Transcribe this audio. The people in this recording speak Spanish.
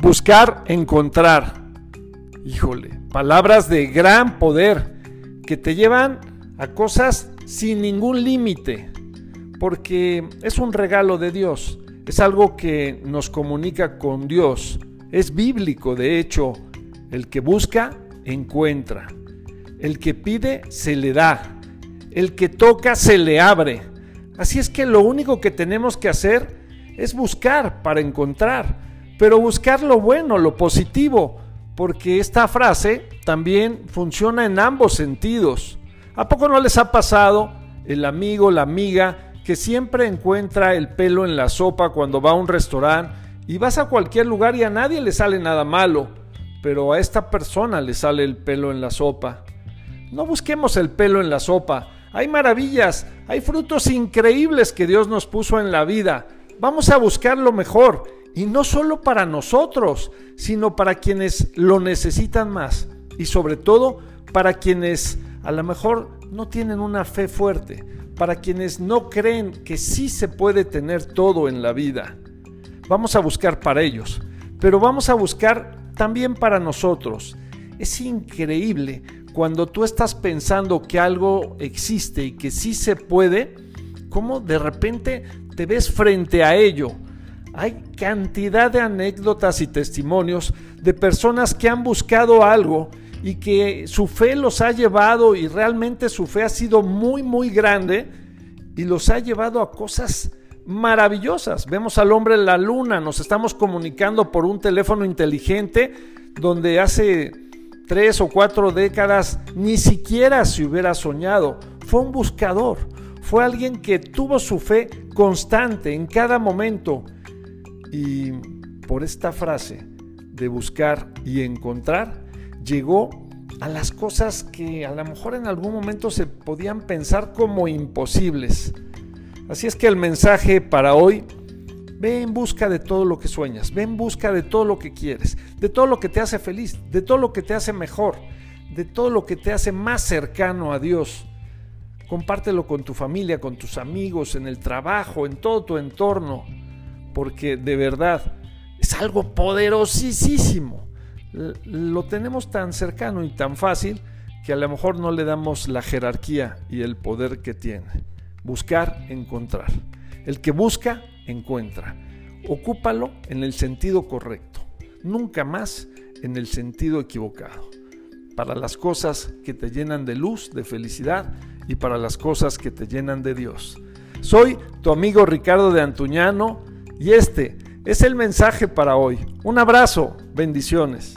Buscar, encontrar. Híjole, palabras de gran poder que te llevan a cosas sin ningún límite, porque es un regalo de Dios, es algo que nos comunica con Dios, es bíblico, de hecho, el que busca, encuentra, el que pide, se le da, el que toca, se le abre. Así es que lo único que tenemos que hacer es buscar para encontrar pero buscar lo bueno, lo positivo, porque esta frase también funciona en ambos sentidos. ¿A poco no les ha pasado el amigo, la amiga, que siempre encuentra el pelo en la sopa cuando va a un restaurante y vas a cualquier lugar y a nadie le sale nada malo, pero a esta persona le sale el pelo en la sopa? No busquemos el pelo en la sopa. Hay maravillas, hay frutos increíbles que Dios nos puso en la vida. Vamos a buscar lo mejor y no solo para nosotros, sino para quienes lo necesitan más. Y sobre todo para quienes a lo mejor no tienen una fe fuerte, para quienes no creen que sí se puede tener todo en la vida. Vamos a buscar para ellos, pero vamos a buscar también para nosotros. Es increíble cuando tú estás pensando que algo existe y que sí se puede, cómo de repente te ves frente a ello hay cantidad de anécdotas y testimonios de personas que han buscado algo y que su fe los ha llevado y realmente su fe ha sido muy, muy grande y los ha llevado a cosas maravillosas. Vemos al hombre en la luna, nos estamos comunicando por un teléfono inteligente donde hace tres o cuatro décadas ni siquiera se hubiera soñado. Fue un buscador, fue alguien que tuvo su fe constante en cada momento y por esta frase de buscar y encontrar, llegó a las cosas que a lo mejor en algún momento se podían pensar como imposibles. Así es que el mensaje para hoy, ve en busca de todo lo que sueñas, ve en busca de todo lo que quieres, de todo lo que te hace feliz, de todo lo que te hace mejor, de todo lo que te hace más cercano a Dios. Compártelo con tu familia, con tus amigos, en el trabajo, en todo tu entorno porque de verdad es algo poderosísimo. Lo tenemos tan cercano y tan fácil que a lo mejor no le damos la jerarquía y el poder que tiene. Buscar, encontrar. El que busca, encuentra. Ocúpalo en el sentido correcto, nunca más en el sentido equivocado. Para las cosas que te llenan de luz, de felicidad y para las cosas que te llenan de Dios. Soy tu amigo Ricardo de Antuñano y este es el mensaje para hoy. Un abrazo, bendiciones.